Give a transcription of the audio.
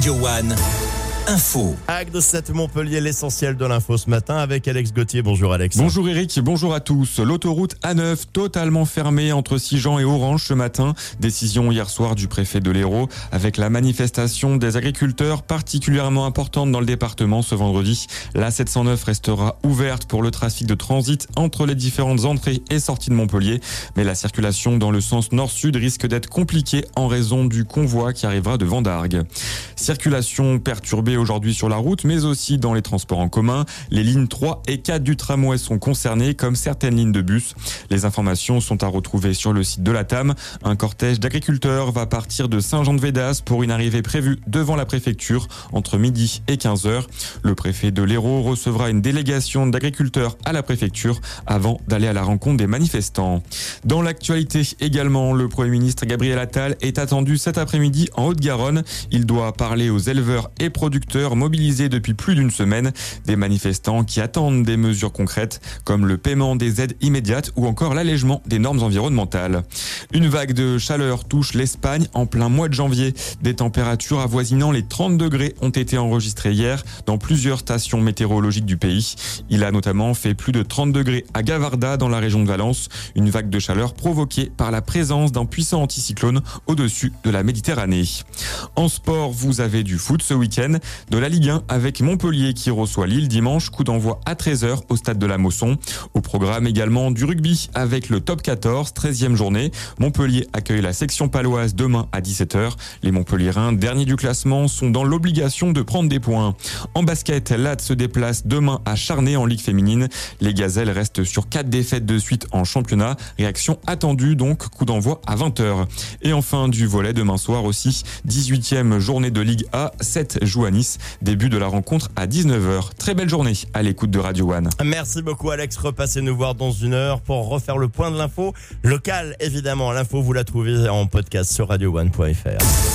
Radio One. Info. Hack de 7 Montpellier, l'essentiel de l'info ce matin avec Alex Gauthier. Bonjour Alex. Bonjour Eric, bonjour à tous. L'autoroute A9 totalement fermée entre Sijan et Orange ce matin. Décision hier soir du préfet de l'Hérault avec la manifestation des agriculteurs particulièrement importante dans le département ce vendredi. La 709 restera ouverte pour le trafic de transit entre les différentes entrées et sorties de Montpellier. Mais la circulation dans le sens nord-sud risque d'être compliquée en raison du convoi qui arrivera de Vendargues. Circulation perturbée aujourd'hui sur la route, mais aussi dans les transports en commun. Les lignes 3 et 4 du tramway sont concernées, comme certaines lignes de bus. Les informations sont à retrouver sur le site de la TAM. Un cortège d'agriculteurs va partir de Saint-Jean-de-Védas pour une arrivée prévue devant la préfecture entre midi et 15h. Le préfet de l'Hérault recevra une délégation d'agriculteurs à la préfecture avant d'aller à la rencontre des manifestants. Dans l'actualité également, le Premier ministre Gabriel Attal est attendu cet après-midi en Haute-Garonne. Il doit parler aux éleveurs et producteurs mobilisés depuis plus d'une semaine, des manifestants qui attendent des mesures concrètes comme le paiement des aides immédiates ou encore l'allègement des normes environnementales. Une vague de chaleur touche l'Espagne en plein mois de janvier. Des températures avoisinant les 30 degrés ont été enregistrées hier dans plusieurs stations météorologiques du pays. Il a notamment fait plus de 30 degrés à Gavarda dans la région de Valence, une vague de chaleur provoquée par la présence d'un puissant anticyclone au-dessus de la Méditerranée. En sport, vous avez du foot ce week-end de la Ligue 1 avec Montpellier qui reçoit Lille dimanche, coup d'envoi à 13h au stade de la Mosson. Au programme également du rugby avec le top 14, 13e journée. Montpellier accueille la section paloise demain à 17h. Les Montpelliérains, derniers du classement, sont dans l'obligation de prendre des points. En basket, l'AD se déplace demain à Charnay en Ligue féminine. Les Gazelles restent sur 4 défaites de suite en championnat. Réaction attendue donc, coup d'envoi à 20h. Et enfin du volet demain soir aussi, 18e journée de Ligue A, 7 jouent à Nice. Début de la rencontre à 19h. Très belle journée à l'écoute de Radio One. Merci beaucoup Alex. Repassez nous voir dans une heure pour refaire le point de l'info locale. Évidemment, l'info vous la trouvez en podcast sur radioone.fr.